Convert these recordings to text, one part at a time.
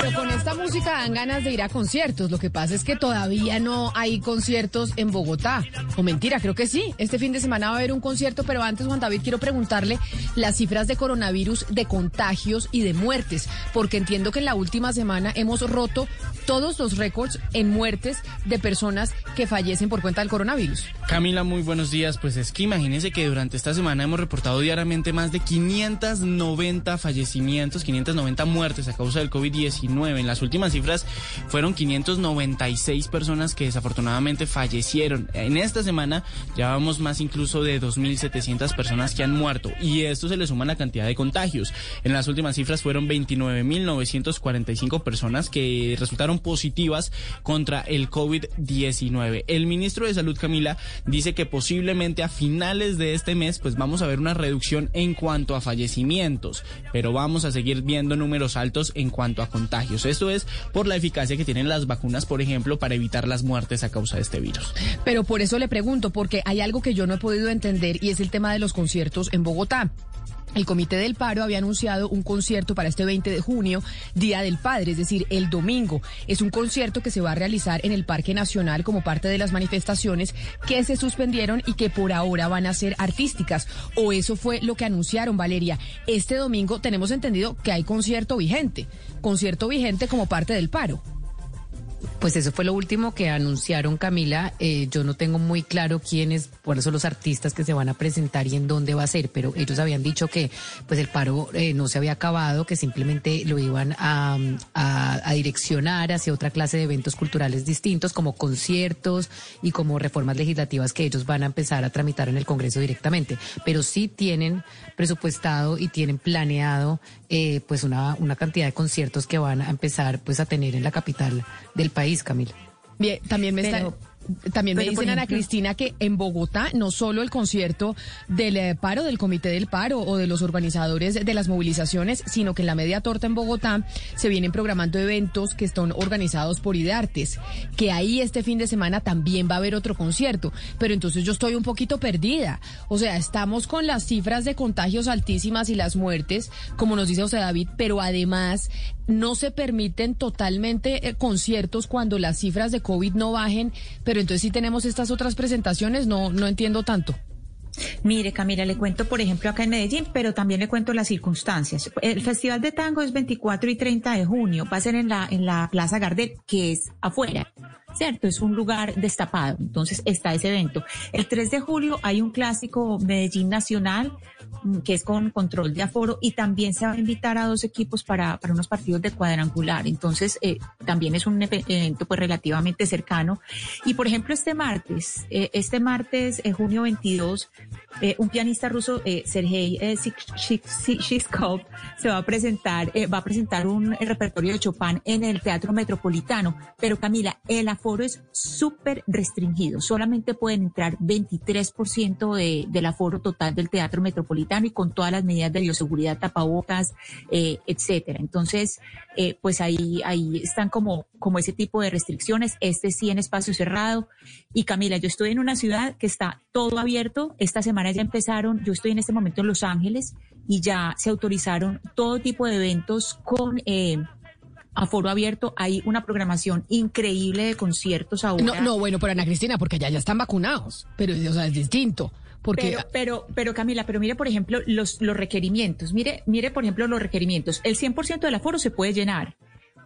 Pero con esta música dan ganas de ir a conciertos. Lo que pasa es que todavía no hay conciertos en Bogotá. O mentira, creo que sí. Este fin de semana va a haber un concierto, pero antes, Juan David, quiero preguntarle las cifras de coronavirus, de contagios y de muertes, porque entiendo que en la última semana hemos roto todos los récords en muertes de personas que fallecen por cuenta del coronavirus. Camila, muy buenos días. Pues es que imagínese que durante esta semana hemos reportado diariamente más de 590 fallecimientos, 590 muertes a causa del COVID-19. En las últimas cifras fueron 596 personas que desafortunadamente fallecieron. En esta semana llevamos más incluso de 2.700 personas que han muerto y esto se le suma la cantidad de contagios. En las últimas cifras fueron 29.945 personas que resultaron positivas contra el COVID-19. El ministro de Salud, Camila, dice que posiblemente a finales de este mes pues vamos a ver una reducción en cuanto a fallecimientos, pero vamos a seguir viendo números altos en cuanto a contagios. Esto es por la eficacia que tienen las vacunas, por ejemplo, para evitar las muertes a causa de este virus. Pero por eso le pregunto, porque hay algo que yo no he podido entender y es el tema de los conciertos en Bogotá. El Comité del Paro había anunciado un concierto para este 20 de junio, Día del Padre, es decir, el domingo. Es un concierto que se va a realizar en el Parque Nacional como parte de las manifestaciones que se suspendieron y que por ahora van a ser artísticas. O eso fue lo que anunciaron, Valeria. Este domingo tenemos entendido que hay concierto vigente, concierto vigente como parte del paro. Pues eso fue lo último que anunciaron, Camila. Eh, yo no tengo muy claro quiénes, cuáles son los artistas que se van a presentar y en dónde va a ser, pero ellos habían dicho que pues el paro eh, no se había acabado, que simplemente lo iban a, direccionar hacia otra clase de eventos culturales distintos, como conciertos y como reformas legislativas que ellos van a empezar a tramitar en el Congreso directamente. Pero sí tienen presupuestado y tienen planeado eh, pues una, una cantidad de conciertos que van a empezar pues a tener en la capital del país, Camila. Bien, también me está también me dicen, Ana Cristina, que en Bogotá no solo el concierto del eh, paro, del comité del paro o de los organizadores de las movilizaciones, sino que en la media torta en Bogotá se vienen programando eventos que están organizados por Ideartes, que ahí este fin de semana también va a haber otro concierto. Pero entonces yo estoy un poquito perdida. O sea, estamos con las cifras de contagios altísimas y las muertes, como nos dice José David, pero además no se permiten totalmente eh, conciertos cuando las cifras de COVID no bajen, pero entonces si tenemos estas otras presentaciones, no, no entiendo tanto. Mire, Camila, le cuento, por ejemplo, acá en Medellín, pero también le cuento las circunstancias. El Festival de Tango es 24 y 30 de junio, va a ser en la, en la Plaza Gardel, que es afuera. ¿Cierto? Es un lugar destapado. Entonces está ese evento. El 3 de julio hay un clásico Medellín Nacional mm, que es con control de aforo y también se va a invitar a dos equipos para, para unos partidos de cuadrangular. Entonces eh, también es un evento pues relativamente cercano. Y por ejemplo este martes, eh, este martes, eh, junio 22, un pianista ruso, Sergei Shishkov, se va a presentar, va a presentar un repertorio de Chopin en el Teatro Metropolitano. Pero Camila, el aforo es súper restringido. Solamente pueden entrar 23% de, del aforo total del Teatro Metropolitano y con todas las medidas de bioseguridad, tapabocas, eh, etcétera. Entonces, eh, pues ahí, ahí están como, como ese tipo de restricciones. Este sí en espacio cerrado. Y Camila, yo estoy en una ciudad que está todo abierto. Esta semana ya empezaron. Yo estoy en este momento en Los Ángeles y ya se autorizaron todo tipo de eventos con eh, a foro abierto. Hay una programación increíble de conciertos ahora. No, no, bueno, pero Ana Cristina, porque allá ya están vacunados, pero o sea, es distinto. Porque... Pero, pero, pero Camila, pero mire, por ejemplo, los, los requerimientos. Mire, mire, por ejemplo, los requerimientos. El 100% del aforo se puede llenar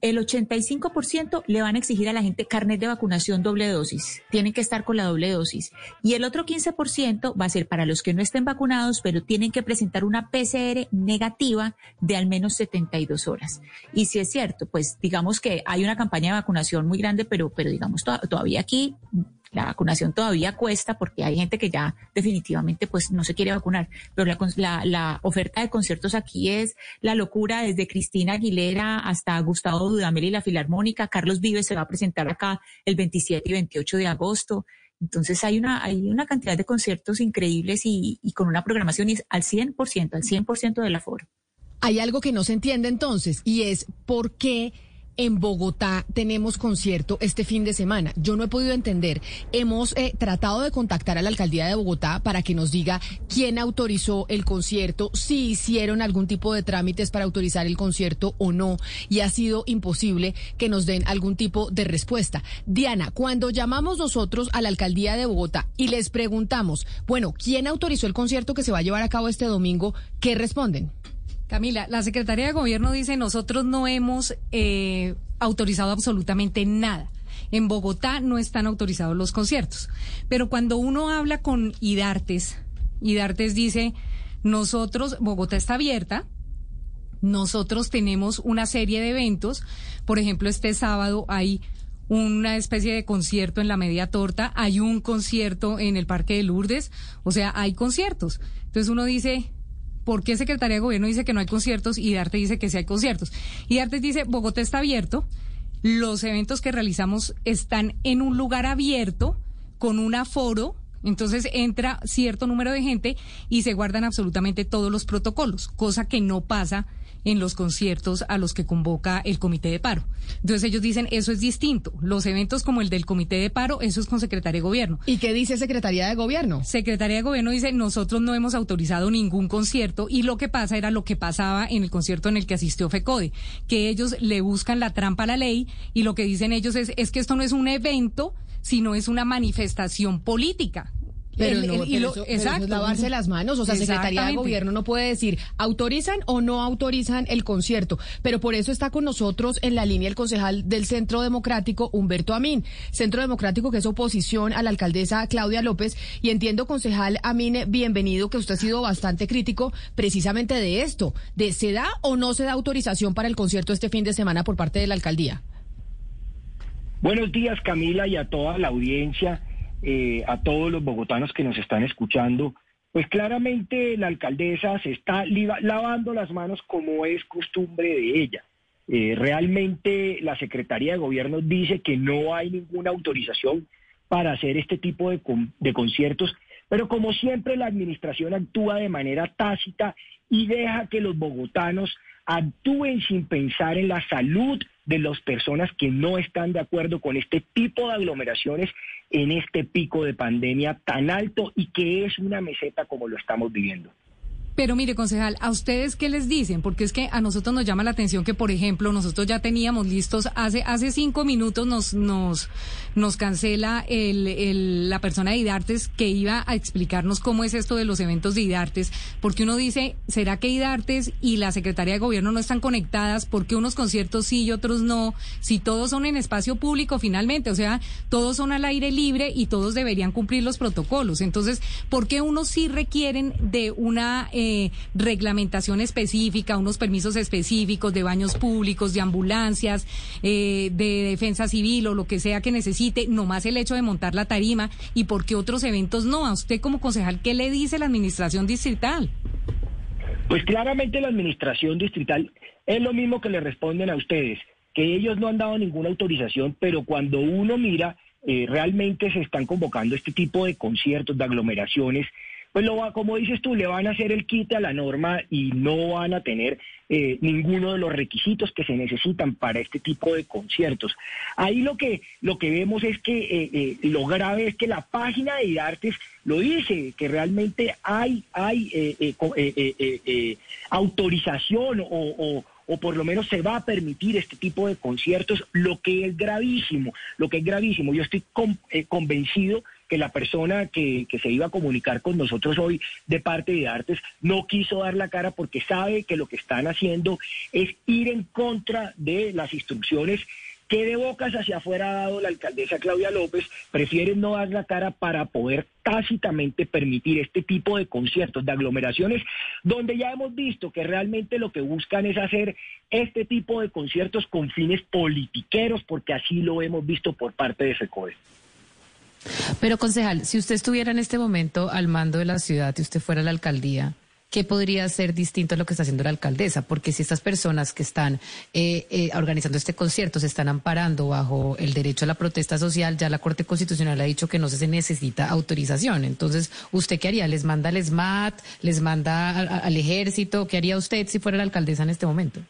el 85% le van a exigir a la gente carnet de vacunación doble dosis. Tienen que estar con la doble dosis. Y el otro 15% va a ser para los que no estén vacunados, pero tienen que presentar una PCR negativa de al menos 72 horas. Y si es cierto, pues digamos que hay una campaña de vacunación muy grande, pero, pero digamos todavía aquí la vacunación todavía cuesta porque hay gente que ya definitivamente pues no se quiere vacunar, pero la, oferta de conciertos aquí es la locura desde Cristina Aguilera hasta Gustavo Dudamel y la Filarmónica, Carlos Vives se va a presentar acá el 27 y 28 de agosto. Entonces hay una, hay una cantidad de conciertos increíbles y, y con una programación al 100%, al 100% del aforo. Hay algo que no se entiende entonces y es por qué en Bogotá tenemos concierto este fin de semana. Yo no he podido entender. Hemos eh, tratado de contactar a la alcaldía de Bogotá para que nos diga quién autorizó el concierto, si hicieron algún tipo de trámites para autorizar el concierto o no, y ha sido imposible que nos den algún tipo de respuesta. Diana, cuando llamamos nosotros a la alcaldía de Bogotá y les preguntamos, bueno, ¿quién autorizó el concierto que se va a llevar a cabo este domingo? ¿Qué responden? Camila, la Secretaría de Gobierno dice nosotros no hemos eh, autorizado absolutamente nada. En Bogotá no están autorizados los conciertos. Pero cuando uno habla con IDARTES, IDARTES dice, nosotros, Bogotá está abierta, nosotros tenemos una serie de eventos, por ejemplo, este sábado hay una especie de concierto en la media torta, hay un concierto en el Parque de Lourdes, o sea, hay conciertos. Entonces uno dice, ¿por qué Secretaría de Gobierno dice que no hay conciertos y Darte dice que sí hay conciertos? Y Darte dice, Bogotá está abierto, los eventos que realizamos están en un lugar abierto, con un aforo, entonces entra cierto número de gente y se guardan absolutamente todos los protocolos, cosa que no pasa en los conciertos a los que convoca el comité de paro. Entonces ellos dicen, eso es distinto. Los eventos como el del comité de paro, eso es con Secretaría de Gobierno. ¿Y qué dice Secretaría de Gobierno? Secretaría de Gobierno dice, nosotros no hemos autorizado ningún concierto y lo que pasa era lo que pasaba en el concierto en el que asistió FECODE, que ellos le buscan la trampa a la ley y lo que dicen ellos es, es que esto no es un evento, sino es una manifestación política. Pero, no, exacto. lavarse las manos. O sea, Secretaría de Gobierno no puede decir autorizan o no autorizan el concierto. Pero por eso está con nosotros en la línea el concejal del Centro Democrático, Humberto Amín. Centro Democrático que es oposición a la alcaldesa Claudia López. Y entiendo, concejal Amín, bienvenido, que usted ha sido bastante crítico precisamente de esto, de se da o no se da autorización para el concierto este fin de semana por parte de la alcaldía. Buenos días, Camila, y a toda la audiencia. Eh, a todos los bogotanos que nos están escuchando, pues claramente la alcaldesa se está lavando las manos como es costumbre de ella. Eh, realmente la Secretaría de Gobierno dice que no hay ninguna autorización para hacer este tipo de, de conciertos, pero como siempre la administración actúa de manera tácita y deja que los bogotanos actúen sin pensar en la salud de las personas que no están de acuerdo con este tipo de aglomeraciones en este pico de pandemia tan alto y que es una meseta como lo estamos viviendo. Pero mire, concejal, ¿a ustedes qué les dicen? Porque es que a nosotros nos llama la atención que, por ejemplo, nosotros ya teníamos listos, hace, hace cinco minutos nos, nos, nos cancela el, la persona de IDARTES que iba a explicarnos cómo es esto de los eventos de IDARTES, porque uno dice, ¿será que IDARTES y la Secretaría de Gobierno no están conectadas? ¿Por qué unos conciertos sí y otros no? Si todos son en espacio público finalmente, o sea, todos son al aire libre y todos deberían cumplir los protocolos. Entonces, ¿por qué unos sí requieren de una... Eh, reglamentación específica, unos permisos específicos de baños públicos, de ambulancias, eh, de defensa civil o lo que sea que necesite, nomás el hecho de montar la tarima y por qué otros eventos no. A usted como concejal, ¿qué le dice la administración distrital? Pues claramente la administración distrital es lo mismo que le responden a ustedes, que ellos no han dado ninguna autorización, pero cuando uno mira, eh, realmente se están convocando este tipo de conciertos, de aglomeraciones, pues lo va, como dices tú, le van a hacer el quite a la norma y no van a tener eh, ninguno de los requisitos que se necesitan para este tipo de conciertos. Ahí lo que, lo que vemos es que eh, eh, lo grave es que la página de IDARTES lo dice, que realmente hay, hay autorización o, o por lo menos se va a permitir este tipo de conciertos, lo que es gravísimo, lo que es gravísimo. Yo estoy convencido que la persona que, se iba a comunicar con nosotros hoy de parte de Artes no quiso dar la cara porque sabe que lo que están haciendo es ir en contra de las instrucciones que de bocas hacia afuera ha dado la alcaldesa Claudia López, prefieren no dar la cara para poder tácitamente permitir este tipo de conciertos, de aglomeraciones, donde ya hemos visto que realmente lo que buscan es hacer este tipo de conciertos con fines politiqueros, porque así lo hemos visto por parte de FECODE. Pero, concejal, si usted estuviera en este momento al mando de la ciudad y usted fuera la alcaldía, ¿qué podría ser distinto a lo que está haciendo la alcaldesa? Porque si estas personas que están eh, eh, organizando este concierto se están amparando bajo el derecho a la protesta social, ya la Corte Constitucional ha dicho que no se necesita autorización. Entonces, ¿usted qué haría? ¿Les manda al SMAT? ¿Les manda al ejército? ¿Qué haría usted si fuera la alcaldesa en este momento?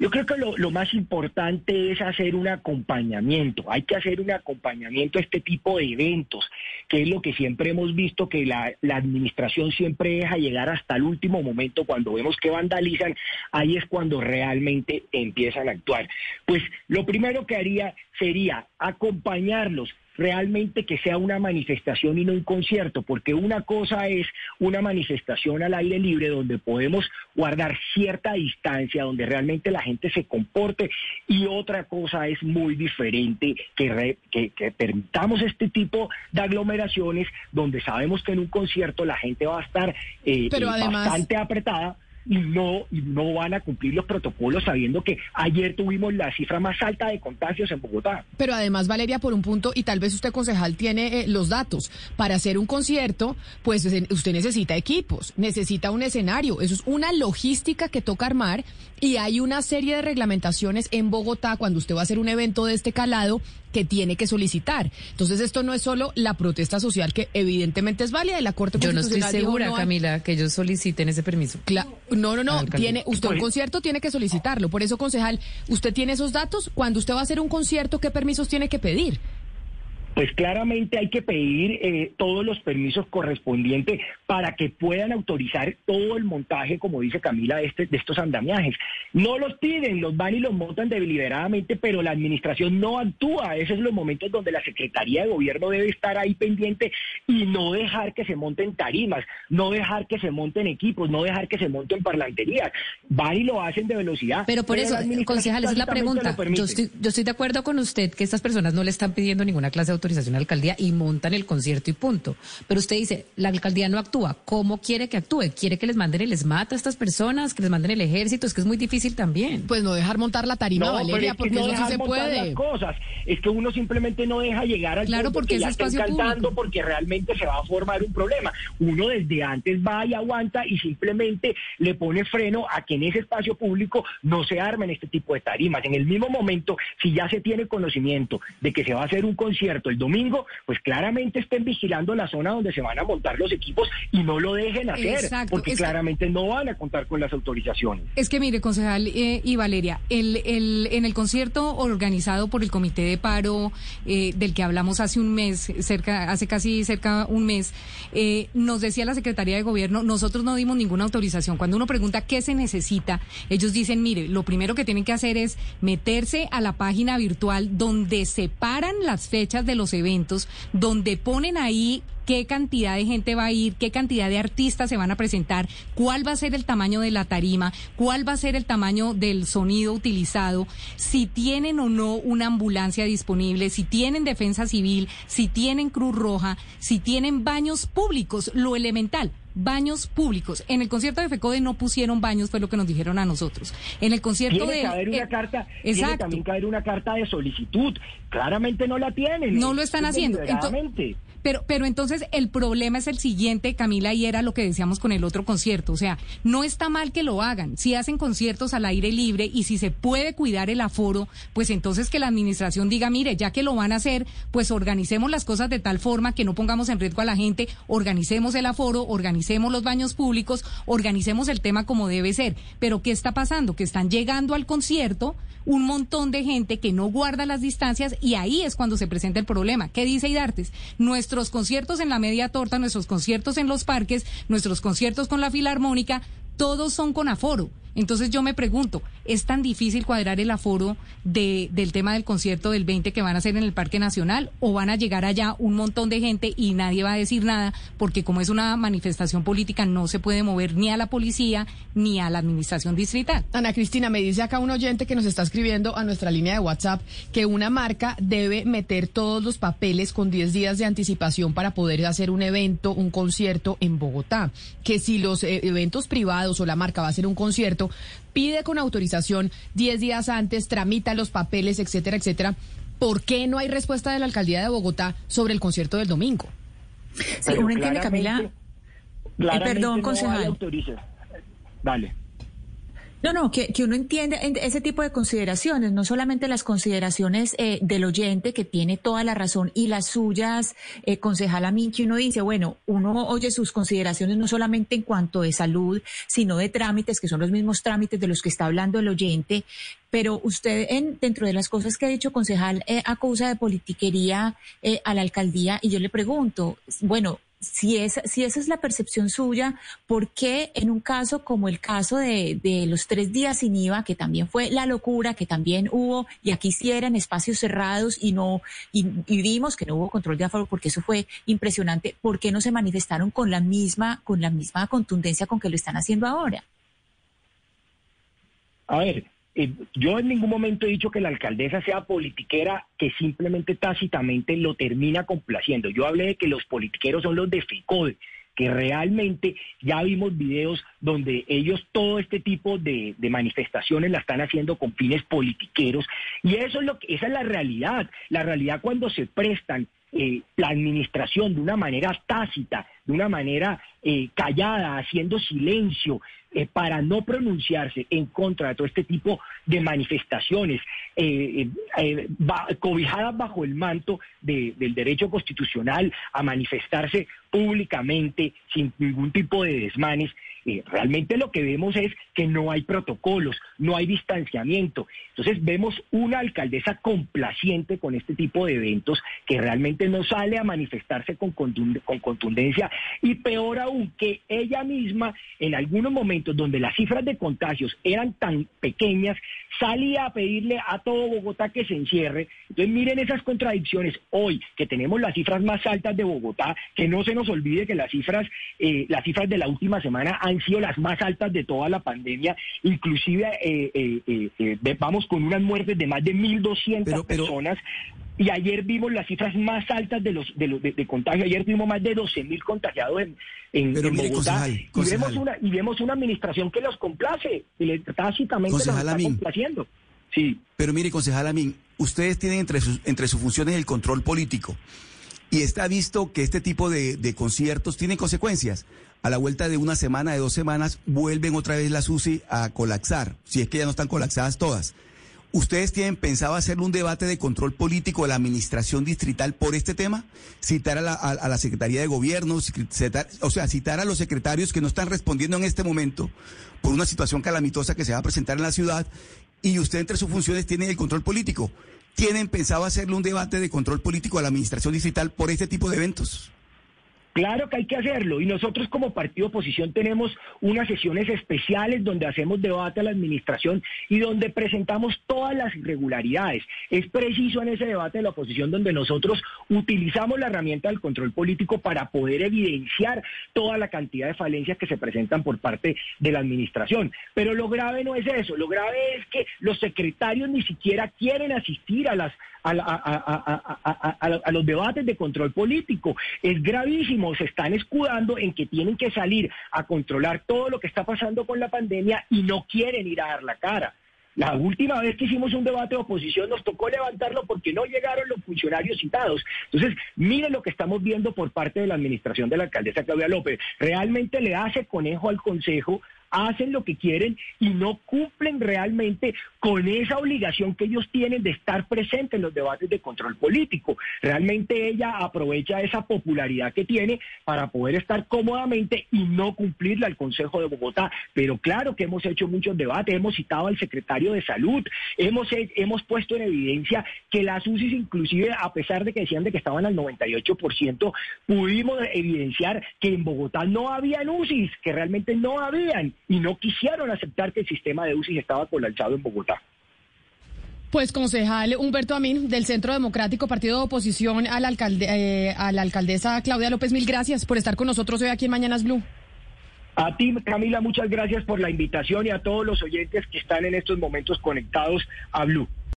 Yo creo que lo, más importante es hacer un acompañamiento. Hay que hacer un acompañamiento a este tipo de eventos, que es lo que siempre hemos visto que la, la, administración siempre deja llegar hasta el último momento. Cuando vemos que vandalizan, ahí es cuando realmente empiezan a actuar. Pues lo primero que haría sería acompañarlos realmente que sea una manifestación y no un concierto, porque una cosa es una manifestación al aire libre donde podemos guardar cierta distancia, donde realmente la gente se comporte, y otra cosa es muy diferente que, que, permitamos este tipo de aglomeraciones donde sabemos que en un concierto la gente va a estar eh, eh, bastante apretada y no, y no van a cumplir los protocolos sabiendo que ayer tuvimos la cifra más alta de contagios en Bogotá. Pero además, Valeria, por un punto, y tal vez usted, concejal, tiene eh, los datos, para hacer un concierto, pues usted necesita equipos, necesita un escenario, eso es una logística que toca armar y hay una serie de reglamentaciones en Bogotá cuando usted va a hacer un evento de este calado que tiene que solicitar. Entonces esto no es solo la protesta social que evidentemente es válida de la Corte Yo no estoy segura, Camila, que ellos soliciten ese permiso. no, no, no, tiene usted un concierto tiene que solicitarlo. Por eso, concejal, usted tiene esos datos. Cuando usted va a hacer un concierto, ¿qué permisos tiene que pedir? Pues claramente hay que pedir eh, todos los permisos correspondientes para que puedan autorizar todo el montaje, como dice Camila, de, este, de estos andamiajes. No los piden, los van y los montan deliberadamente, pero la administración no actúa. Esos son los momentos donde la Secretaría de Gobierno debe estar ahí pendiente y no dejar que se monten tarimas, no dejar que se monten equipos, no dejar que se monten parlanterías. Van y lo hacen de velocidad. Pero por eso, concejal, esa es la pregunta. Yo estoy, yo estoy de acuerdo con usted que estas personas no le están pidiendo ninguna clase de autorización autorización a la alcaldía y montan el concierto y punto. Pero usted dice, la alcaldía no actúa. ¿Cómo quiere que actúe? ¿Quiere que les manden el mata a estas personas? ¿Que les manden el ejército? Es que es muy difícil también. Pues no dejar montar la tarima, Valeria, porque no eso sí se puede. cosas. Es que uno simplemente no deja llegar al claro, porque, es espacio cantando porque realmente se va a formar un problema. Uno desde antes va y aguanta y simplemente le pone freno a que en ese espacio público no se armen este tipo de tarimas. En el mismo momento, si ya se tiene conocimiento de que se va a hacer un concierto el domingo, pues claramente estén vigilando la zona donde se van a montar los equipos y no lo dejen hacer, porque claramente no van a contar con las autorizaciones. Es que mire, concejal eh, y Valeria, el, el, en el concierto organizado por el Comité de Paro, eh, del que hablamos hace un mes, cerca, hace casi cerca un mes, eh, nos decía la Secretaría de Gobierno, nosotros no dimos ninguna autorización. Cuando uno pregunta qué se necesita, ellos dicen, mire, lo primero que tienen que hacer es meterse a la página virtual donde separan las fechas de los eventos, donde ponen ahí qué cantidad de gente va a ir, qué cantidad de artistas se van a presentar, cuál va a ser el tamaño de la tarima, cuál va a ser el tamaño del sonido utilizado, si tienen o no una ambulancia disponible, si tienen defensa civil, si tienen Cruz Roja, si tienen baños públicos, lo elemental baños públicos. En el concierto de FECODE no pusieron baños, fue lo que nos dijeron a nosotros. En el concierto tiene de... Haber una eh, carta, Tiene también haber una carta de solicitud. Claramente no la tienen. No lo están haciendo. Pero, pero entonces el problema es el siguiente, Camila, y era lo que decíamos con el otro concierto. O sea, no está mal que lo hagan. Si hacen conciertos al aire libre y si se puede cuidar el aforo, pues entonces que la administración diga, mire, ya que lo van a hacer, pues organicemos las cosas de tal forma que no pongamos en riesgo a la gente, organicemos el aforo, organicemos los baños públicos, organicemos el tema como debe ser. Pero ¿qué está pasando? Que están llegando al concierto un montón de gente que no guarda las distancias y ahí es cuando se presenta el problema. ¿Qué dice Idartes? Nuestros conciertos en la media torta, nuestros conciertos en los parques, nuestros conciertos con la filarmónica, todos son con aforo. Entonces yo me pregunto, ¿es tan difícil cuadrar el aforo de, del tema del concierto del 20 que van a hacer en el Parque Nacional? ¿O van a llegar allá un montón de gente y nadie va a decir nada? Porque como es una manifestación política no se puede mover ni a la policía ni a la administración distrital. Ana Cristina, me dice acá un oyente que nos está escribiendo a nuestra línea de WhatsApp que una marca debe meter todos los papeles con 10 días de anticipación para poder hacer un evento, un concierto en Bogotá. Que si los eh, eventos privados o la marca va a hacer un concierto, pide con autorización 10 días antes, tramita los papeles, etcétera, etcétera. ¿Por qué no hay respuesta de la alcaldía de Bogotá sobre el concierto del domingo? Sí, uno entiende, Camila. Eh, perdón, concejal. Vale. No, no, que, que, uno entiende ese tipo de consideraciones, no solamente las consideraciones eh, del oyente que tiene toda la razón y las suyas, eh, concejala que uno dice, bueno, uno oye sus consideraciones no solamente en cuanto de salud, sino de trámites, que son los mismos trámites de los que está hablando el oyente, pero usted en, dentro de las cosas que ha dicho concejal eh, acusa de politiquería eh, a la alcaldía y yo le pregunto, bueno, si, es, si esa es la percepción suya, ¿por qué en un caso como el caso de, de, los tres días sin IVA, que también fue la locura, que también hubo, y aquí sí eran espacios cerrados y no, y, vimos que no hubo control de aforo porque eso fue impresionante, ¿por qué no se manifestaron con la misma, con la misma contundencia con que lo están haciendo ahora? A ver, eh, yo en ningún momento he dicho que la alcaldesa sea politiquera que simplemente tácitamente lo termina complaciendo. Yo hablé de que los politiqueros son los de FICODE, que realmente ya vimos videos donde ellos todo este tipo de, manifestaciones la están haciendo con fines politiqueros y eso es lo que esa es la realidad la realidad cuando se prestan eh, la administración de una manera tácita de una manera eh, callada, haciendo silencio, eh, para no pronunciarse en contra de todo este tipo de manifestaciones, eh, cobijadas bajo el manto del derecho constitucional a manifestarse públicamente sin ningún tipo de desmanes. realmente lo que vemos es que no hay protocolos, no hay distanciamiento. Entonces vemos una alcaldesa complaciente con este tipo de eventos que realmente no sale a manifestarse con, con contundencia y peor aún que ella misma en algunos momentos donde las cifras de contagios eran tan pequeñas, salía a pedirle a todo Bogotá que se encierre. Entonces miren esas contradicciones hoy que tenemos las cifras más altas de Bogotá, que no se nos olvide que las cifras, eh, las cifras de la última semana han sido las más altas de toda la pandemia, inclusive eh, eh, vamos con unas muertes de más de 1.200 personas. Y ayer vimos las cifras más altas de los de, los, de, contagio. Ayer tuvimos más de 12 mil contagiados en, en, Bogotá. y, vemos una, y vemos una administración que los complace. Y le, tácitamente los está complaciendo. Sí. Pero mire, concejal Amin, ustedes tienen entre sus, entre sus funciones el control político. Y está visto que este tipo de, de conciertos tienen consecuencias. A la vuelta de una semana, de dos semanas, vuelven otra vez las UCI a colapsar, si es que ya no están colapsadas todas. ¿Ustedes tienen pensado hacer un debate de control político de la administración distrital por este tema? Citar a la, a, la Secretaría de Gobierno, o sea, citar a los secretarios que no están respondiendo en este momento por una situación calamitosa que se va a presentar en la ciudad y usted entre sus funciones tiene el control político. ¿Tienen pensado hacerle un debate de control político a la administración distrital por este tipo de eventos? Claro que hay que hacerlo y nosotros como partido oposición tenemos unas sesiones especiales donde hacemos debate a la administración y donde presentamos todas las irregularidades. Es preciso en ese debate de la oposición donde nosotros utilizamos la herramienta del control político para poder evidenciar toda la cantidad de falencias que se presentan por parte de la administración. Pero lo grave no es eso, lo grave es que los secretarios ni siquiera quieren asistir a las a, los debates de control político. Es gravísimo, se están escudando en que tienen que salir a controlar todo lo que está pasando con la pandemia y no quieren ir a dar la cara. La última vez que hicimos un debate de oposición nos tocó levantarlo porque no llegaron los funcionarios citados. Entonces, miren lo que estamos viendo por parte de la administración de la alcaldesa Claudia López. Realmente le hace conejo al Consejo hacen lo que quieren y no cumplen realmente con esa obligación que ellos tienen de estar presentes en los debates de control político. Realmente ella aprovecha esa popularidad que tiene para poder estar cómodamente y no cumplirle al Consejo de Bogotá. Pero claro que hemos hecho muchos debates, hemos citado al secretario de Salud, hemos, hemos puesto en evidencia que las UCIs inclusive, a pesar de que decían de que estaban al 98%, pudimos evidenciar que en Bogotá no habían UCIs, que realmente no habían y no quisieron aceptar que el sistema de UCI estaba colapsado en Bogotá. Pues concejal Humberto Amín del Centro Democrático, partido de oposición a la, alcalde, eh, a la alcaldesa Claudia López, mil gracias por estar con nosotros hoy aquí en Mañanas Blue. A ti, Camila, muchas gracias por la invitación y a todos los oyentes que están en estos momentos conectados a Blue.